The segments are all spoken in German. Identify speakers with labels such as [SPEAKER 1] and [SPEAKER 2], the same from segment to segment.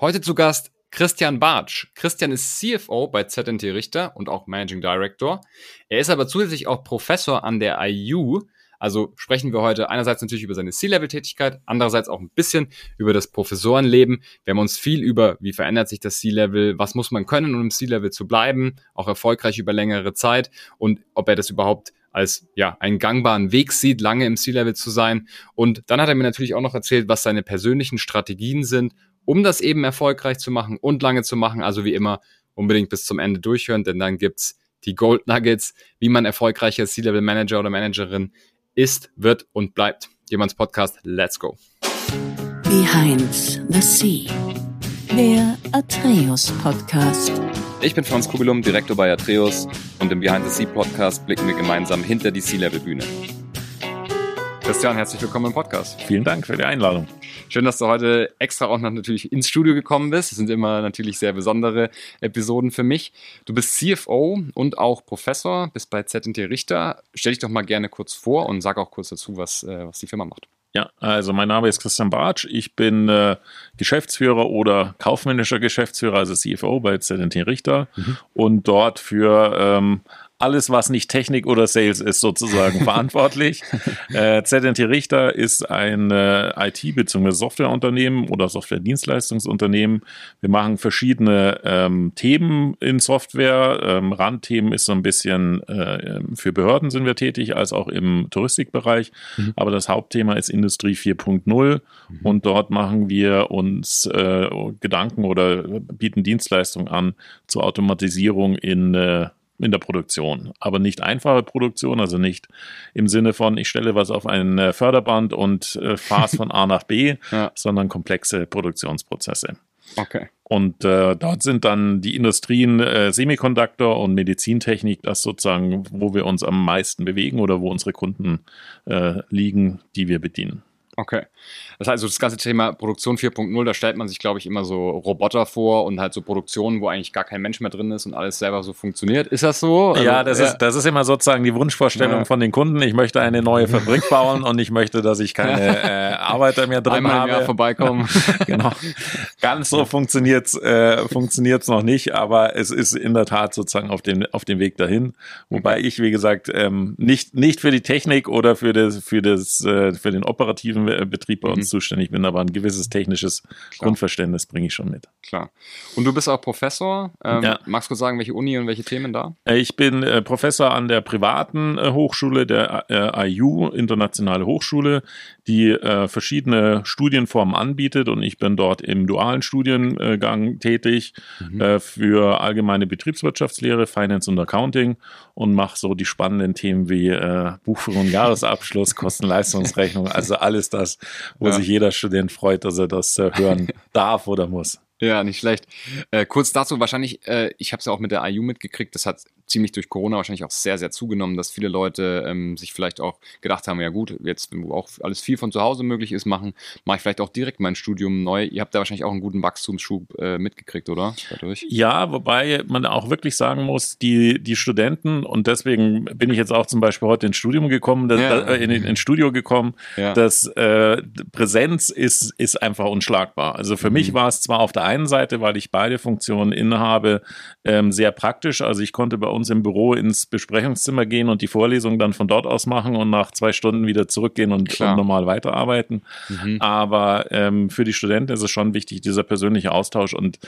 [SPEAKER 1] Heute zu Gast Christian Bartsch. Christian ist CFO bei ZNT Richter und auch Managing Director. Er ist aber zusätzlich auch Professor an der IU. Also sprechen wir heute einerseits natürlich über seine C-Level-Tätigkeit, andererseits auch ein bisschen über das Professorenleben. Wir haben uns viel über, wie verändert sich das C-Level, was muss man können, um im C-Level zu bleiben, auch erfolgreich über längere Zeit und ob er das überhaupt als ja einen gangbaren Weg sieht, lange im C-Level zu sein. Und dann hat er mir natürlich auch noch erzählt, was seine persönlichen Strategien sind, um das eben erfolgreich zu machen und lange zu machen. Also wie immer unbedingt bis zum Ende durchhören, denn dann gibt's die Gold Nuggets, wie man erfolgreicher C-Level Manager oder Managerin ist, wird und bleibt. Jemands Podcast, let's go.
[SPEAKER 2] Behind the Sea, der Atreus Podcast.
[SPEAKER 1] Ich bin Franz Kugelum, Direktor bei Atreus und im Behind the Sea Podcast blicken wir gemeinsam hinter die C-Level Bühne. Christian, herzlich willkommen im Podcast.
[SPEAKER 3] Vielen Dank für die Einladung.
[SPEAKER 1] Schön, dass du heute extra auch noch natürlich ins Studio gekommen bist. Das sind immer natürlich sehr besondere Episoden für mich. Du bist CFO und auch Professor, bist bei ZNT Richter. Stell dich doch mal gerne kurz vor und sag auch kurz dazu, was, äh, was die Firma macht.
[SPEAKER 3] Ja, also mein Name ist Christian Bartsch. Ich bin äh, Geschäftsführer oder kaufmännischer Geschäftsführer, also CFO bei ZNT Richter mhm. und dort für ähm, alles, was nicht Technik oder Sales ist, sozusagen verantwortlich. Äh, ZNT Richter ist ein äh, IT- bzw. Softwareunternehmen oder Softwaredienstleistungsunternehmen. Wir machen verschiedene ähm, Themen in Software. Ähm, Randthemen ist so ein bisschen äh, für Behörden sind wir tätig, als auch im Touristikbereich. Mhm. Aber das Hauptthema ist Industrie 4.0 mhm. und dort machen wir uns äh, Gedanken oder bieten Dienstleistungen an zur Automatisierung in äh, in der Produktion, aber nicht einfache Produktion, also nicht im Sinne von, ich stelle was auf ein äh, Förderband und äh, fahre es von A nach B, ja. sondern komplexe Produktionsprozesse.
[SPEAKER 1] Okay.
[SPEAKER 3] Und äh, dort sind dann die Industrien äh, Semiconductor und Medizintechnik das sozusagen, wo wir uns am meisten bewegen oder wo unsere Kunden äh, liegen, die wir bedienen.
[SPEAKER 1] Okay. Das heißt, also das ganze Thema Produktion 4.0, da stellt man sich, glaube ich, immer so Roboter vor und halt so Produktionen, wo eigentlich gar kein Mensch mehr drin ist und alles selber so funktioniert. Ist das so?
[SPEAKER 3] Also, ja, das, ja. Ist, das ist immer sozusagen die Wunschvorstellung ja. von den Kunden. Ich möchte eine neue Fabrik bauen und ich möchte, dass ich keine äh, Arbeiter mehr drin
[SPEAKER 1] Einmal
[SPEAKER 3] habe.
[SPEAKER 1] Einmal vorbeikommen.
[SPEAKER 3] genau. Ganz so funktioniert's äh, funktioniert's noch nicht, aber es ist in der Tat sozusagen auf dem, auf dem Weg dahin. Wobei ich, wie gesagt, ähm, nicht, nicht für die Technik oder für das, für das, äh, für den operativen Betrieb bei uns mhm. zuständig bin, aber ein gewisses technisches Klar. Grundverständnis bringe ich schon mit.
[SPEAKER 1] Klar. Und du bist auch Professor. Ähm, ja. Magst du kurz sagen, welche Uni und welche Themen da?
[SPEAKER 3] Äh, ich bin äh, Professor an der privaten äh, Hochschule, der äh, IU, Internationale Hochschule, die äh, verschiedene Studienformen anbietet und ich bin dort im dualen Studiengang tätig mhm. Äh, für allgemeine Betriebswirtschaftslehre, Finance und Accounting und mache so die spannenden Themen wie Buchführung, Jahresabschluss, Kosten-Leistungsrechnung, also alles das, wo ja. sich jeder Student freut, dass er das hören darf oder muss.
[SPEAKER 1] Ja, nicht schlecht. Äh, kurz dazu, wahrscheinlich, äh, ich habe es ja auch mit der IU mitgekriegt, das hat ziemlich durch Corona wahrscheinlich auch sehr, sehr zugenommen, dass viele Leute ähm, sich vielleicht auch gedacht haben, ja gut, jetzt, wenn auch alles viel von zu Hause möglich ist, machen, mache ich vielleicht auch direkt mein Studium neu. Ihr habt da wahrscheinlich auch einen guten Wachstumsschub äh, mitgekriegt, oder?
[SPEAKER 3] Dadurch? Ja, wobei man auch wirklich sagen muss, die, die Studenten, und deswegen bin ich jetzt auch zum Beispiel heute ins Studium gekommen, das, ja. äh, in, ins Studio gekommen, ja. dass äh, Präsenz ist, ist einfach unschlagbar. Also für mhm. mich war es zwar auf der einen Seite, weil ich beide Funktionen innehabe, ähm, sehr praktisch. Also ich konnte bei uns im Büro ins Besprechungszimmer gehen und die Vorlesung dann von dort aus machen und nach zwei Stunden wieder zurückgehen und, und normal weiterarbeiten. Mhm. Aber ähm, für die Studenten ist es schon wichtig, dieser persönliche Austausch und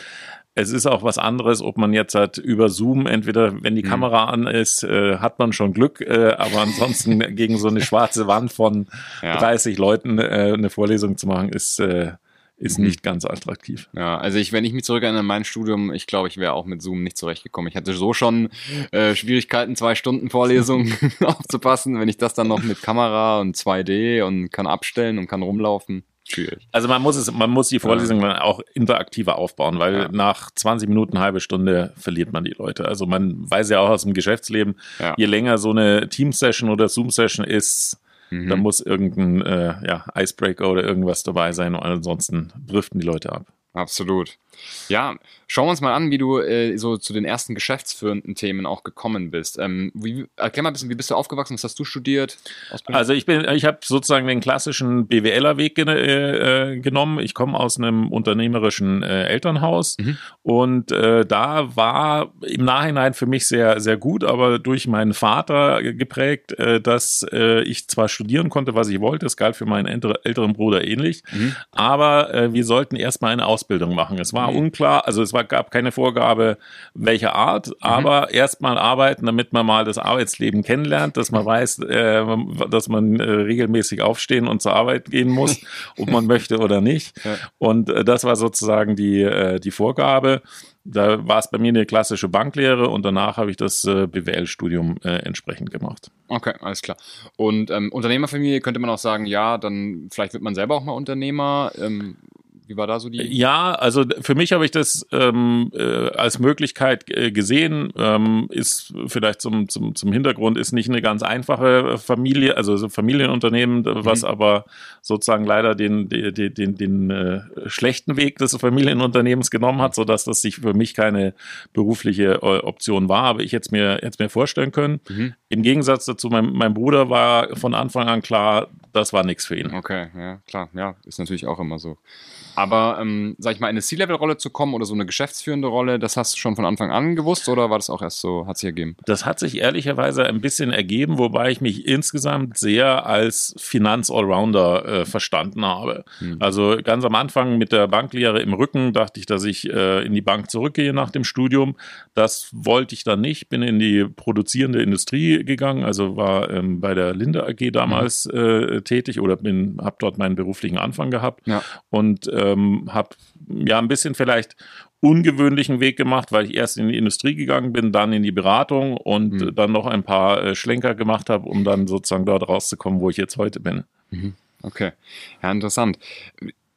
[SPEAKER 3] es ist auch was anderes, ob man jetzt halt über Zoom, entweder wenn die mhm. Kamera an ist, äh, hat man schon Glück, äh, aber ansonsten gegen so eine schwarze Wand von ja. 30 Leuten äh, eine Vorlesung zu machen, ist äh, ist mhm. nicht ganz attraktiv.
[SPEAKER 1] Ja, also ich, wenn ich mich zurückerinnere an mein Studium, ich glaube, ich wäre auch mit Zoom nicht zurechtgekommen. Ich hatte so schon äh, Schwierigkeiten, zwei Stunden Vorlesungen aufzupassen. Wenn ich das dann noch mit Kamera und 2D und kann abstellen und kann rumlaufen, schwierig.
[SPEAKER 3] Also man muss es, man muss die Vorlesung ja. auch interaktiver aufbauen, weil ja. nach 20 Minuten, halbe Stunde verliert man die Leute. Also man weiß ja auch aus dem Geschäftsleben, ja. je länger so eine Team-Session oder Zoom-Session ist, Mhm. Da muss irgendein äh, ja, Icebreaker oder irgendwas dabei sein und ansonsten driften die Leute ab.
[SPEAKER 1] Absolut. Ja, schauen wir uns mal an, wie du äh, so zu den ersten geschäftsführenden Themen auch gekommen bist. Ähm, wie, erklär mal ein bisschen, wie bist du aufgewachsen? Was hast du studiert?
[SPEAKER 3] Ausbildung? Also ich bin, ich habe sozusagen den klassischen BWLer-Weg ge äh, genommen. Ich komme aus einem unternehmerischen äh, Elternhaus mhm. und äh, da war im Nachhinein für mich sehr, sehr gut, aber durch meinen Vater geprägt, äh, dass äh, ich zwar studieren konnte, was ich wollte, es galt für meinen älteren Bruder ähnlich, mhm. aber wir sollten erstmal eine Ausbildung machen. Es war mhm. unklar, also es war, gab keine Vorgabe, welche Art, mhm. aber erstmal arbeiten, damit man mal das Arbeitsleben kennenlernt, dass man weiß, äh, dass man äh, regelmäßig aufstehen und zur Arbeit gehen muss, ob man möchte oder nicht. Ja. Und äh, das war sozusagen die, äh, die Vorgabe. Da war es bei mir eine klassische Banklehre und danach habe ich das äh, BWL-Studium äh, entsprechend gemacht.
[SPEAKER 1] Okay, alles klar. Und ähm, Unternehmerfamilie könnte man auch sagen, ja, dann vielleicht wird man selber auch mal Unternehmer. Ähm, wie war da so die?
[SPEAKER 3] Ja, also für mich habe ich das ähm, äh, als Möglichkeit äh, gesehen. Ähm, ist vielleicht zum, zum, zum Hintergrund ist nicht eine ganz einfache Familie, also so Familienunternehmen, mhm. was aber sozusagen leider den, den, den, den, den äh, schlechten Weg des Familienunternehmens genommen hat, sodass das sich für mich keine berufliche äh, Option war. Aber ich jetzt mir jetzt mir vorstellen können. Mhm. Im Gegensatz dazu, mein, mein Bruder war von Anfang an klar, das war nichts für ihn.
[SPEAKER 1] Okay, ja, klar, ja, ist natürlich auch immer so. Aber, ähm, sag ich mal, in eine C-Level-Rolle zu kommen oder so eine geschäftsführende Rolle, das hast du schon von Anfang an gewusst oder war das auch erst so, hat sich ergeben?
[SPEAKER 3] Das hat sich ehrlicherweise ein bisschen ergeben, wobei ich mich insgesamt sehr als Finanz-Allrounder äh, verstanden habe. Hm. Also ganz am Anfang mit der Banklehre im Rücken dachte ich, dass ich äh, in die Bank zurückgehe nach dem Studium. Das wollte ich dann nicht, bin in die produzierende Industrie gegangen, also war ähm, bei der Linde AG damals mhm. äh, tätig oder habe dort meinen beruflichen Anfang gehabt ja. und ähm, habe ja ein bisschen vielleicht ungewöhnlichen Weg gemacht, weil ich erst in die Industrie gegangen bin, dann in die Beratung und mhm. dann noch ein paar äh, Schlenker gemacht habe, um dann sozusagen dort rauszukommen, wo ich jetzt heute bin.
[SPEAKER 1] Mhm. Okay, ja, interessant.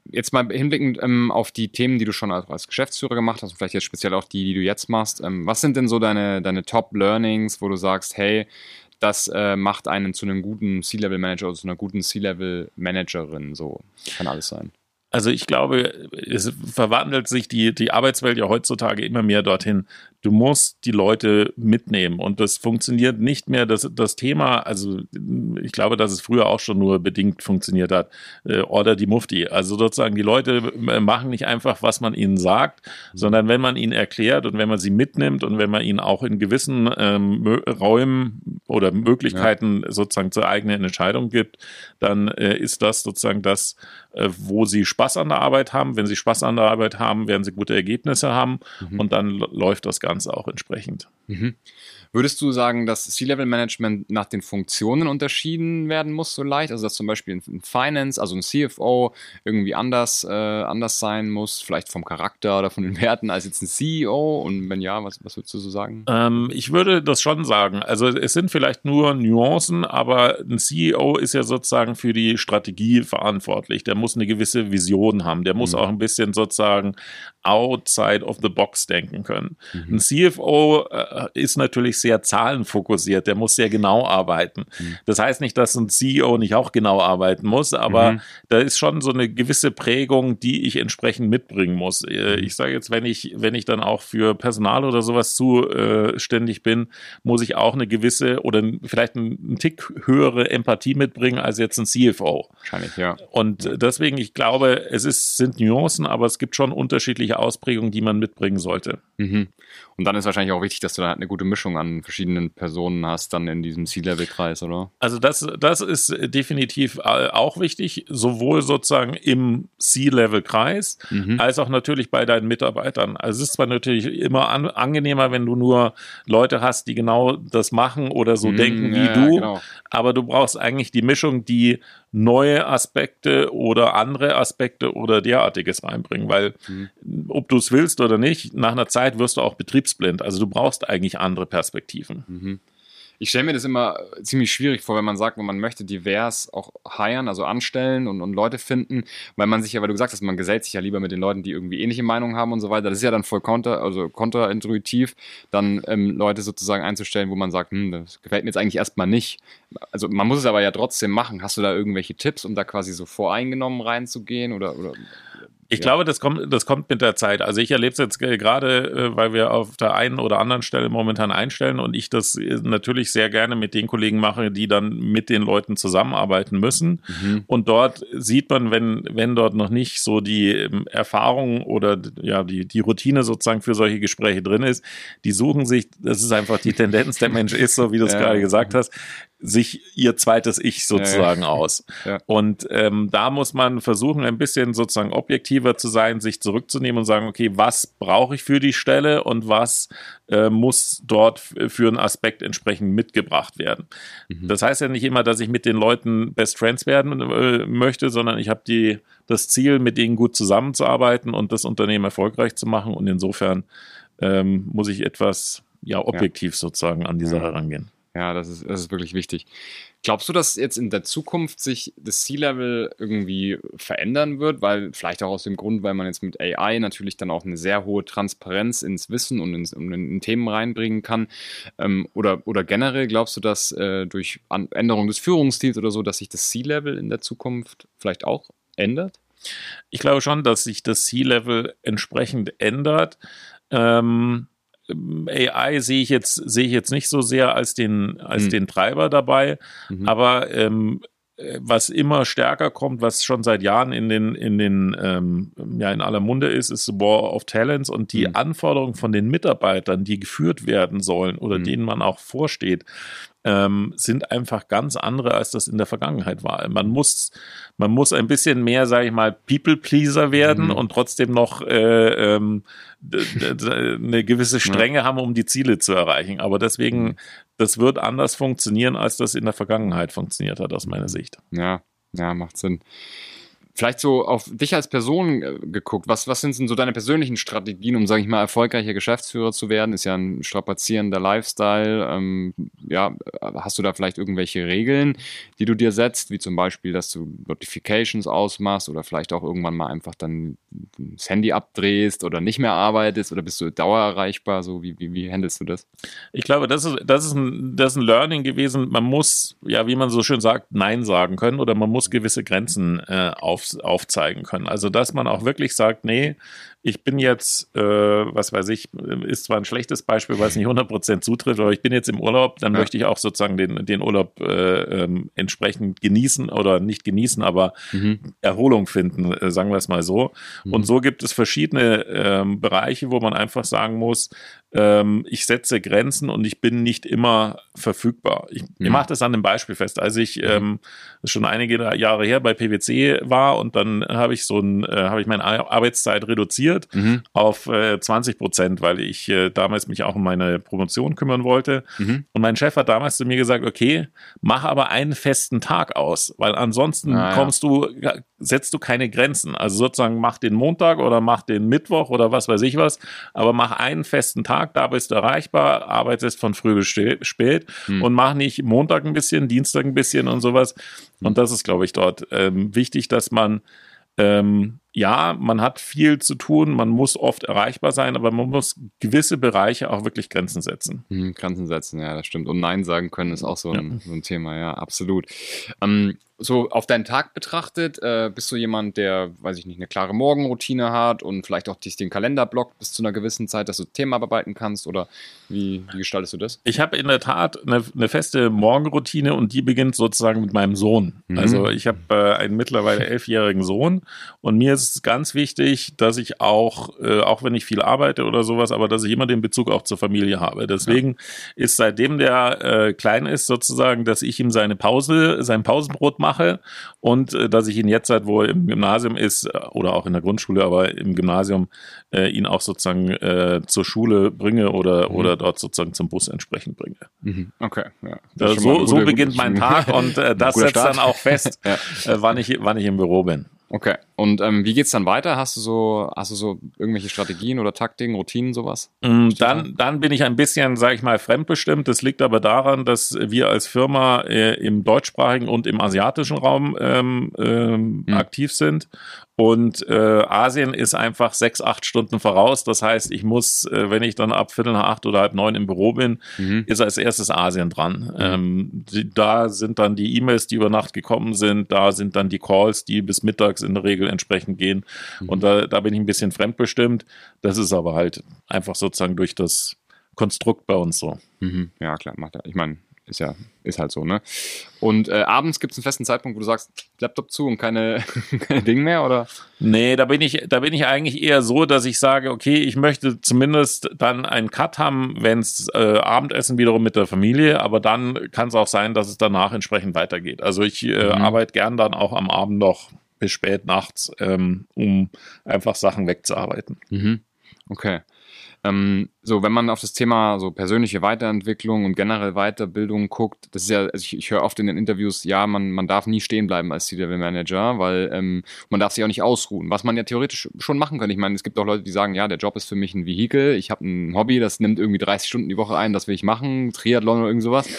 [SPEAKER 1] Jetzt mal hinblickend ähm, auf die Themen, die du schon als, Geschäftsführer gemacht hast und vielleicht jetzt speziell auch die, die du jetzt machst. Ähm, was sind denn so deine, deine Top-Learnings, wo du sagst, hey, das äh, macht einen zu einem guten C-Level-Manager oder zu einer guten C-Level-Managerin. So kann alles sein.
[SPEAKER 3] Also ich glaube, es verwandelt sich die, die Arbeitswelt ja heutzutage immer mehr dorthin, du musst die Leute mitnehmen und das funktioniert nicht mehr. Das, das Thema, also ich glaube, dass es früher auch schon nur bedingt funktioniert hat, äh, oder die Mufti. Also sozusagen die Leute äh, machen nicht einfach, was man ihnen sagt, mhm. sondern wenn man ihnen erklärt und wenn man sie mitnimmt und wenn man ihnen auch in gewissen ähm, Räumen oder Möglichkeiten ja. sozusagen zur eigenen Entscheidung gibt, dann äh, ist das sozusagen das, wo sie Spaß an der Arbeit haben. Wenn sie Spaß an der Arbeit haben, werden sie gute Ergebnisse haben mhm. und dann läuft das Ganze Ganze auch entsprechend. Mhm.
[SPEAKER 1] Würdest du sagen, dass C-Level-Management nach den Funktionen unterschieden werden muss, so leicht? Also, dass zum Beispiel ein Finance, also ein CFO, irgendwie anders, äh, anders sein muss, vielleicht vom Charakter oder von den Werten als jetzt ein CEO? Und wenn ja, was, was würdest du so sagen?
[SPEAKER 3] Ähm, ich würde das schon sagen. Also, es sind vielleicht nur Nuancen, aber ein CEO ist ja sozusagen für die Strategie verantwortlich. Der muss eine gewisse Vision haben. Der muss mhm. auch ein bisschen sozusagen outside of the box denken können. Mhm. Ein CFO äh, ist natürlich sehr zahlenfokussiert, der muss sehr genau arbeiten. Mhm. Das heißt nicht, dass ein CEO nicht auch genau arbeiten muss, aber mhm. da ist schon so eine gewisse Prägung, die ich entsprechend mitbringen muss. Äh, mhm. Ich sage jetzt, wenn ich, wenn ich dann auch für Personal oder sowas zuständig bin, muss ich auch eine gewisse oder vielleicht einen Tick höhere Empathie mitbringen als jetzt ein CFO.
[SPEAKER 1] Wahrscheinlich, ja.
[SPEAKER 3] Und deswegen, ich glaube, es ist, sind Nuancen, aber es gibt schon unterschiedliche Ausprägungen, die man mitbringen sollte.
[SPEAKER 1] Mhm. Und dann ist wahrscheinlich auch wichtig, dass du da halt eine gute Mischung an verschiedenen Personen hast, dann in diesem C-Level-Kreis, oder?
[SPEAKER 3] Also das, das ist definitiv äh, auch wichtig, sowohl sozusagen im C-Level-Kreis, mhm. als auch natürlich bei deinen Mitarbeitern. Also es ist zwar natürlich immer an, angenehmer, wenn du nur Leute hast, die genau das machen oder so mhm, denken wie ja, du, genau. aber du brauchst eigentlich die Mischung, die neue Aspekte oder andere Aspekte oder derartiges reinbringen, weil mhm. ob du es willst oder nicht, nach einer Zeit wirst du auch betriebsblind. Also du brauchst eigentlich andere Perspektiven.
[SPEAKER 1] Mhm ich stelle mir das immer ziemlich schwierig vor, wenn man sagt, man möchte divers auch hiren, also anstellen und, und Leute finden, weil man sich ja, weil du gesagt hast, man gesellt sich ja lieber mit den Leuten, die irgendwie ähnliche Meinungen haben und so weiter. Das ist ja dann voll konter, also kontraintuitiv, dann ähm, Leute sozusagen einzustellen, wo man sagt, hm, das gefällt mir jetzt eigentlich erstmal nicht. Also man muss es aber ja trotzdem machen. Hast du da irgendwelche Tipps, um da quasi so voreingenommen reinzugehen oder, oder
[SPEAKER 3] Ich ja. glaube, das kommt, das kommt mit der Zeit. Also ich erlebe es jetzt gerade, äh, weil wir auf der einen oder anderen Stelle momentan einstellen und ich das äh, natürlich sehr gerne mit den Kollegen mache, die dann mit den Leuten zusammenarbeiten müssen. Mhm. Und dort sieht man, wenn, wenn dort noch nicht so die ähm, Erfahrung oder ja, die, die Routine sozusagen für solche Gespräche drin ist, die suchen sich, das ist einfach die Tendenz, der Mensch ist, so wie du es ja. gerade gesagt hast, sich ihr zweites Ich sozusagen ja, aus. Und ähm, da muss man versuchen, ein bisschen sozusagen objektiver zu sein, sich zurückzunehmen und sagen, okay, was brauche ich für die Stelle und was äh, muss dort für einen Aspekt entsprechend mitgebracht werden. Mhm. Das heißt ja nicht immer, dass ich mit den Leuten Best Friends werden äh, möchte, sondern ich habe die das Ziel, mit denen gut zusammenzuarbeiten und das Unternehmen erfolgreich zu machen. Und insofern ähm, muss ich etwas ja objektiv sozusagen an die Sache rangehen.
[SPEAKER 1] Ja, das ist, das ist wirklich wichtig. Glaubst du, dass jetzt in der Zukunft sich das C-Level irgendwie verändern wird? Weil vielleicht auch aus dem Grund, weil man jetzt mit AI natürlich dann auch eine sehr hohe Transparenz ins Wissen und, ins, und in, Themen reinbringen kann. Ähm, oder, oder generell glaubst du, dass äh, durch Änderung des Führungsstils oder so, dass sich das C-Level in der Zukunft vielleicht auch ändert?
[SPEAKER 3] Ich glaube schon, dass sich das C-Level entsprechend ändert. Ähm, AI sehe ich jetzt sehe ich jetzt nicht so sehr als den als mhm. den Treiber dabei, mhm. aber ähm, was immer stärker kommt, was schon seit Jahren in den in den ähm, ja in aller Munde ist, ist War of Talents und die mhm. Anforderungen von den Mitarbeitern, die geführt werden sollen oder mhm. denen man auch vorsteht, ähm, sind einfach ganz andere, als das in der Vergangenheit war. Man muss, man muss ein bisschen mehr, sage ich mal, People-Pleaser werden mhm. und trotzdem noch äh, ähm, eine gewisse Strenge ja. haben, um die Ziele zu erreichen. Aber deswegen, das wird anders funktionieren, als das in der Vergangenheit funktioniert hat, aus meiner Sicht.
[SPEAKER 1] Ja, ja, macht Sinn. Vielleicht so auf dich als Person äh, geguckt. Was, was sind denn so deine persönlichen Strategien, um, sage ich mal, erfolgreicher Geschäftsführer zu werden? Ist ja ein strapazierender Lifestyle. Ähm, ja, hast du da vielleicht irgendwelche Regeln, die du dir setzt, wie zum Beispiel, dass du Notifications ausmachst oder vielleicht auch irgendwann mal einfach dann das Handy abdrehst oder nicht mehr arbeitest oder bist du dauererreichbar? So, wie, wie, wie handelst du das?
[SPEAKER 3] Ich glaube, das ist, das ist ein, das ist ein Learning gewesen. Man muss, ja, wie man so schön sagt, Nein sagen können oder man muss gewisse Grenzen äh, auf auf, aufzeigen können. Also, dass man auch wirklich sagt, nee, ich bin jetzt, äh, was weiß ich, ist zwar ein schlechtes Beispiel, weil es nicht 100% zutrifft, aber ich bin jetzt im Urlaub, dann ja. möchte ich auch sozusagen den, den Urlaub äh, ähm, entsprechend genießen oder nicht genießen, aber mhm. Erholung finden, äh, sagen wir es mal so. Mhm. Und so gibt es verschiedene ähm, Bereiche, wo man einfach sagen muss, ähm, ich setze Grenzen und ich bin nicht immer verfügbar. Ich, mhm. mache das an einem Beispiel fest. Als ich mhm. ähm, schon einige Jahre her bei PwC war und dann habe ich so ein, äh, habe ich meine Arbeitszeit reduziert reduziert mhm. auf äh, 20 Prozent, weil ich äh, damals mich auch um meine Promotion kümmern wollte. Mhm. Und mein Chef hat damals zu mir gesagt, okay, mach aber einen festen Tag aus, weil ansonsten ah, kommst ja. du, setzt du keine Grenzen. Also sozusagen mach den Montag oder mach den Mittwoch oder was weiß ich was, aber mach einen festen Tag, da bist du erreichbar, arbeitest von früh bis spät mhm. und mach nicht Montag ein bisschen, Dienstag ein bisschen und sowas. Und das ist, glaube ich, dort ähm, wichtig, dass man ähm, ja, man hat viel zu tun, man muss oft erreichbar sein, aber man muss gewisse Bereiche auch wirklich Grenzen setzen.
[SPEAKER 1] Mhm, Grenzen setzen, ja, das stimmt. Und Nein sagen können ist auch so ein, ja. so ein Thema, ja, absolut. Ähm, so auf deinen Tag betrachtet, äh, bist du jemand, der, weiß ich nicht, eine klare Morgenroutine hat und vielleicht auch dich den Kalender blockt bis zu einer gewissen Zeit, dass du Themen abarbeiten kannst oder wie, wie gestaltest du das?
[SPEAKER 3] Ich habe in der Tat eine, eine, feste Morgenroutine und die beginnt sozusagen mit meinem Sohn. Mhm. Also ich habe äh, einen mittlerweile elfjährigen Sohn und mir ist es ganz wichtig, dass ich auch, äh, auch wenn ich viel arbeite oder sowas, aber dass ich immer den Bezug auch zur Familie habe. Deswegen ja. ist seitdem der äh, klein ist sozusagen, dass ich ihm seine Pause, sein Pausenbrot mache und äh, dass ich ihn jetzt halt, wo er im Gymnasium ist äh, oder auch in der Grundschule, aber im Gymnasium äh, ihn auch sozusagen äh, zur Schule bringe oder, mhm. oder dort sozusagen zum Bus entsprechend bringe.
[SPEAKER 1] Mhm. Okay, ja.
[SPEAKER 3] so, gute, so beginnt mein Tag und äh, das setzt Start. dann auch fest, ja. äh, wann, ich, wann ich im Büro bin.
[SPEAKER 1] Okay. Und ähm, wie geht's dann weiter? Hast du so, hast du so irgendwelche Strategien oder Taktiken, Routinen, sowas?
[SPEAKER 3] Mm, dann, dann bin ich ein bisschen, sage ich mal, fremdbestimmt. Das liegt aber daran, dass wir als Firma äh, im deutschsprachigen und im asiatischen Raum ähm, ähm, hm. aktiv sind und äh, Asien ist einfach sechs, acht Stunden voraus. Das heißt, ich muss, äh, wenn ich dann ab Viertel nach acht oder halb neun im Büro bin, mhm. ist als erstes Asien dran. Mhm. Ähm, die, da sind dann die E-Mails, die über Nacht gekommen sind. Da sind dann die Calls, die bis mittags in der Regel entsprechend gehen. Mhm. Und da, da bin ich ein bisschen fremdbestimmt. Das ist aber halt einfach sozusagen durch das Konstrukt bei uns so.
[SPEAKER 1] Mhm. Ja, klar, macht er. Ich meine, ist ja, ist halt so, ne? Und äh, abends gibt es einen festen Zeitpunkt, wo du sagst, Laptop zu und keine, keine Ding mehr, oder?
[SPEAKER 3] Nee, da bin ich, da bin ich eigentlich eher so, dass ich sage, okay, ich möchte zumindest dann einen Cut haben, wenn es äh, Abendessen wiederum mit der Familie, aber dann kann es auch sein, dass es danach entsprechend weitergeht. Also ich äh, mhm. arbeite gern dann auch am Abend noch bis spät nachts, ähm, um einfach Sachen wegzuarbeiten.
[SPEAKER 1] Mhm. Okay. Ähm, so, wenn man auf das Thema so persönliche Weiterentwicklung und generell Weiterbildung guckt, das ist ja, also ich, ich höre oft in den Interviews, ja, man, man darf nie stehen bleiben als C-Level-Manager, weil ähm, man darf sich auch nicht ausruhen, was man ja theoretisch schon machen kann. Ich meine, es gibt auch Leute, die sagen, ja, der Job ist für mich ein Vehikel, ich habe ein Hobby, das nimmt irgendwie 30 Stunden die Woche ein, das will ich machen, Triathlon oder irgend sowas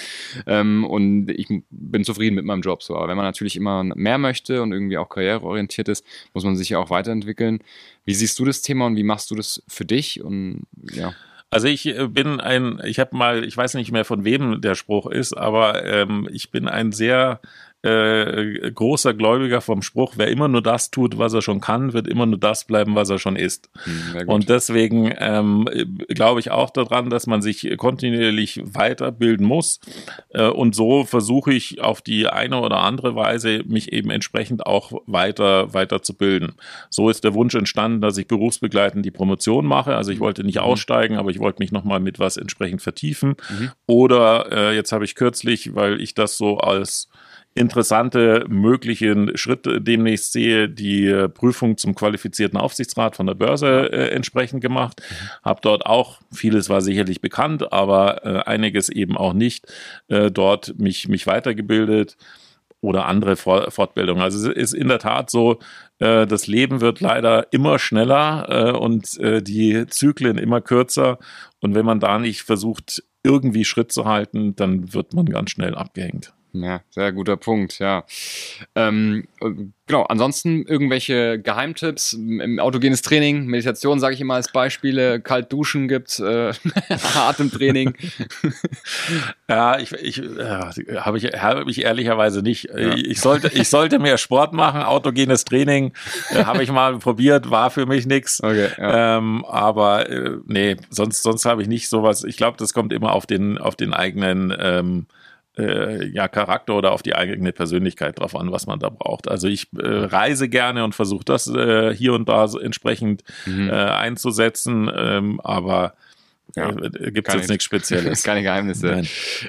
[SPEAKER 1] ähm, und ich bin zufrieden mit meinem Job. So. Aber wenn man natürlich immer mehr möchte und irgendwie auch karriereorientiert ist, muss man sich ja auch weiterentwickeln. Wie siehst du das Thema und wie machst du das für dich? Und ja.
[SPEAKER 3] Also ich äh, bin ein, ich habe mal, ich weiß nicht mehr von wem der Spruch ist, aber ähm, ich bin ein sehr äh, großer Gläubiger vom Spruch, wer immer nur das tut, was er schon kann, wird immer nur das bleiben, was er schon ist. Hm, und deswegen ähm, glaube ich auch daran, dass man sich kontinuierlich weiterbilden muss. Äh, und so versuche ich auf die eine oder andere Weise, mich eben entsprechend auch weiter, weiter zu bilden. So ist der Wunsch entstanden, dass ich berufsbegleitend die Promotion mache. Also ich wollte nicht mhm. aussteigen, aber ich wollte mich nochmal mit was entsprechend vertiefen. Mhm. Oder äh, jetzt habe ich kürzlich, weil ich das so als interessante möglichen Schritte demnächst sehe, die äh, Prüfung zum qualifizierten Aufsichtsrat von der Börse äh, entsprechend gemacht. Mhm. Habe dort auch, vieles war sicherlich bekannt, aber äh, einiges eben auch nicht, äh, dort mich, mich weitergebildet oder andere Fortbildungen. Also es ist in der Tat so, äh, das Leben wird leider immer schneller äh, und die Zyklen immer kürzer. Und wenn man da nicht versucht, irgendwie Schritt zu halten, dann wird man ganz schnell abgehängt.
[SPEAKER 1] Ja, sehr guter Punkt, ja. Ähm, genau, ansonsten irgendwelche Geheimtipps im autogenes Training, Meditation sage ich immer als Beispiele, kalt duschen gibt's, äh, Atemtraining.
[SPEAKER 3] ja, ich, ich äh, habe ich, hab ich ehrlicherweise nicht. Ja. Ich sollte, ich sollte mehr Sport machen, autogenes Training äh, habe ich mal probiert, war für mich nichts. Okay, ja. ähm, aber äh, nee, sonst, sonst habe ich nicht sowas. Ich glaube, das kommt immer auf den, auf den eigenen ähm, äh, ja, Charakter oder auf die eigene Persönlichkeit drauf an, was man da braucht. Also ich äh, reise gerne und versuche das äh, hier und da so entsprechend mhm. äh, einzusetzen, ähm, aber ja, äh, gibt es jetzt nichts Spezielles.
[SPEAKER 1] Keine Geheimnisse.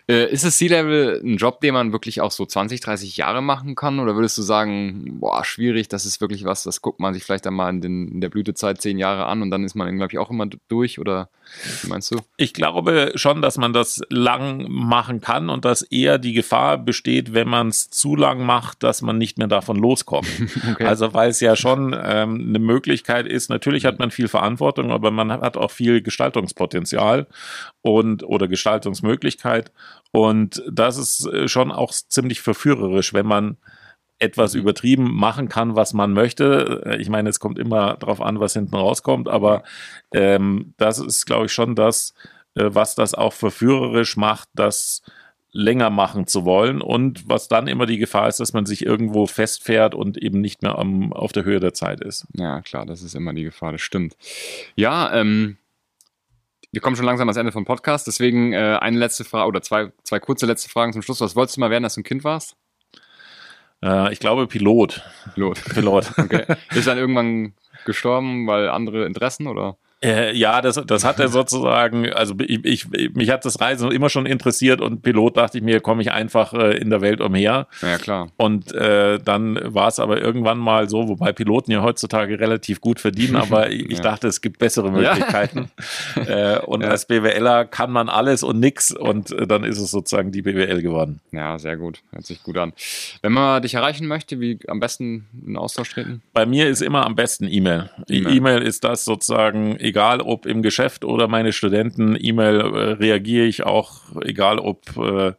[SPEAKER 1] Äh, ist das C-Level ein Job, den man wirklich auch so 20, 30 Jahre machen kann? Oder würdest du sagen, boah, schwierig, das ist wirklich was, das guckt man sich vielleicht einmal in, den, in der Blütezeit zehn Jahre an und dann ist man, glaube ich, auch immer durch? Oder wie meinst du?
[SPEAKER 3] Ich glaube schon, dass man das lang machen kann und dass eher die Gefahr besteht, wenn man es zu lang macht, dass man nicht mehr davon loskommt. okay. Also weil es ja schon ähm, eine Möglichkeit ist, natürlich hat man viel Verantwortung, aber man hat auch viel Gestaltungspotenzial. Potenzial und oder Gestaltungsmöglichkeit. Und das ist äh, schon auch ziemlich verführerisch, wenn man etwas mhm. übertrieben machen kann, was man möchte. Äh, ich meine, es kommt immer darauf an, was hinten rauskommt, aber ähm, das ist, glaube ich, schon das, äh, was das auch verführerisch macht, das länger machen zu wollen und was dann immer die Gefahr ist, dass man sich irgendwo festfährt und eben nicht mehr am, auf der Höhe der Zeit ist.
[SPEAKER 1] Ja, klar, das ist immer die Gefahr, das stimmt. Ja, ähm, wir kommen schon langsam ans Ende vom Podcast, deswegen äh, eine letzte Frage oder zwei, zwei kurze letzte Fragen zum Schluss. Was wolltest du mal werden, als du ein Kind warst?
[SPEAKER 3] Äh, ich glaube Pilot.
[SPEAKER 1] Pilot. Pilot. Okay. Ist dann irgendwann gestorben, weil andere Interessen oder?
[SPEAKER 3] Äh, ja, das, das hat er sozusagen, also ich, ich, mich hat das Reisen immer schon interessiert und Pilot dachte ich mir, komme ich einfach äh, in der Welt umher.
[SPEAKER 1] Ja, klar.
[SPEAKER 3] Und äh, dann war es aber irgendwann mal so, wobei Piloten ja heutzutage relativ gut verdienen, aber ich ja. dachte, es gibt bessere Möglichkeiten. Ja. äh, und ja. als BWLer kann man alles und nix und dann ist es sozusagen die BWL geworden.
[SPEAKER 1] Ja, sehr gut. Hört sich gut an. Wenn man dich erreichen möchte, wie am besten in Austausch treten?
[SPEAKER 3] Bei mir ist immer am besten E-Mail. E-Mail ist das sozusagen, egal ob im Geschäft oder meine Studenten, E-Mail äh, reagiere ich auch, egal ob, äh,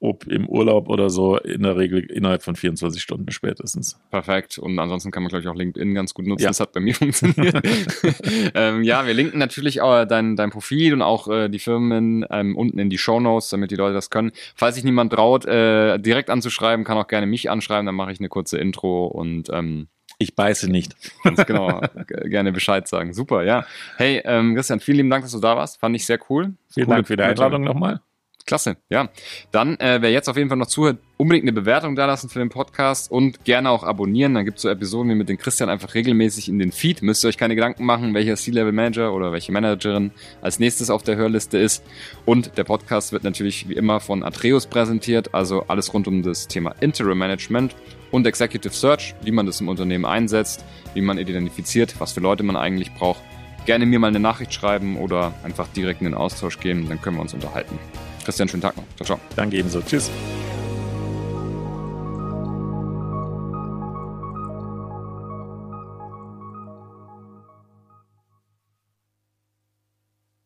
[SPEAKER 3] ob im Urlaub oder so, in der Regel innerhalb von 24 Stunden spätestens.
[SPEAKER 1] Perfekt. Und ansonsten kann man, glaube ich, auch LinkedIn ganz gut nutzen. Ja. Das hat bei mir funktioniert. ähm, ja, wir linken natürlich auch dein, dein Profil und auch äh, die Firmen ähm, unten in die Show Notes, damit die Leute das können. Falls sich niemand traut, äh, direkt anzuschreiben, kann auch gerne mich anschreiben, dann mache ich eine kurze Intro und ähm,
[SPEAKER 3] Ich beiße nicht.
[SPEAKER 1] Ganz genau. gerne Bescheid sagen. Super, ja. Hey, ähm, Christian, vielen lieben Dank, dass du da warst. Fand ich sehr cool.
[SPEAKER 3] Vielen Dank für die Einladung nochmal.
[SPEAKER 1] Klasse, ja. Dann, äh, wer jetzt auf jeden Fall noch zuhört, unbedingt eine Bewertung da lassen für den Podcast und gerne auch abonnieren. Dann gibt es so Episoden wie mit den Christian einfach regelmäßig in den Feed. Müsst ihr euch keine Gedanken machen, welcher C-Level-Manager oder welche Managerin als nächstes auf der Hörliste ist. Und der Podcast wird natürlich wie immer von Atreus präsentiert, also alles rund um das Thema Interim Management und Executive Search, wie man das im Unternehmen einsetzt, wie man identifiziert, was für Leute man eigentlich braucht. Gerne mir mal eine Nachricht schreiben oder einfach direkt in den Austausch gehen, dann können wir uns unterhalten. Christian, schönen Tag noch. Ciao, ciao.
[SPEAKER 3] Danke ebenso. Tschüss.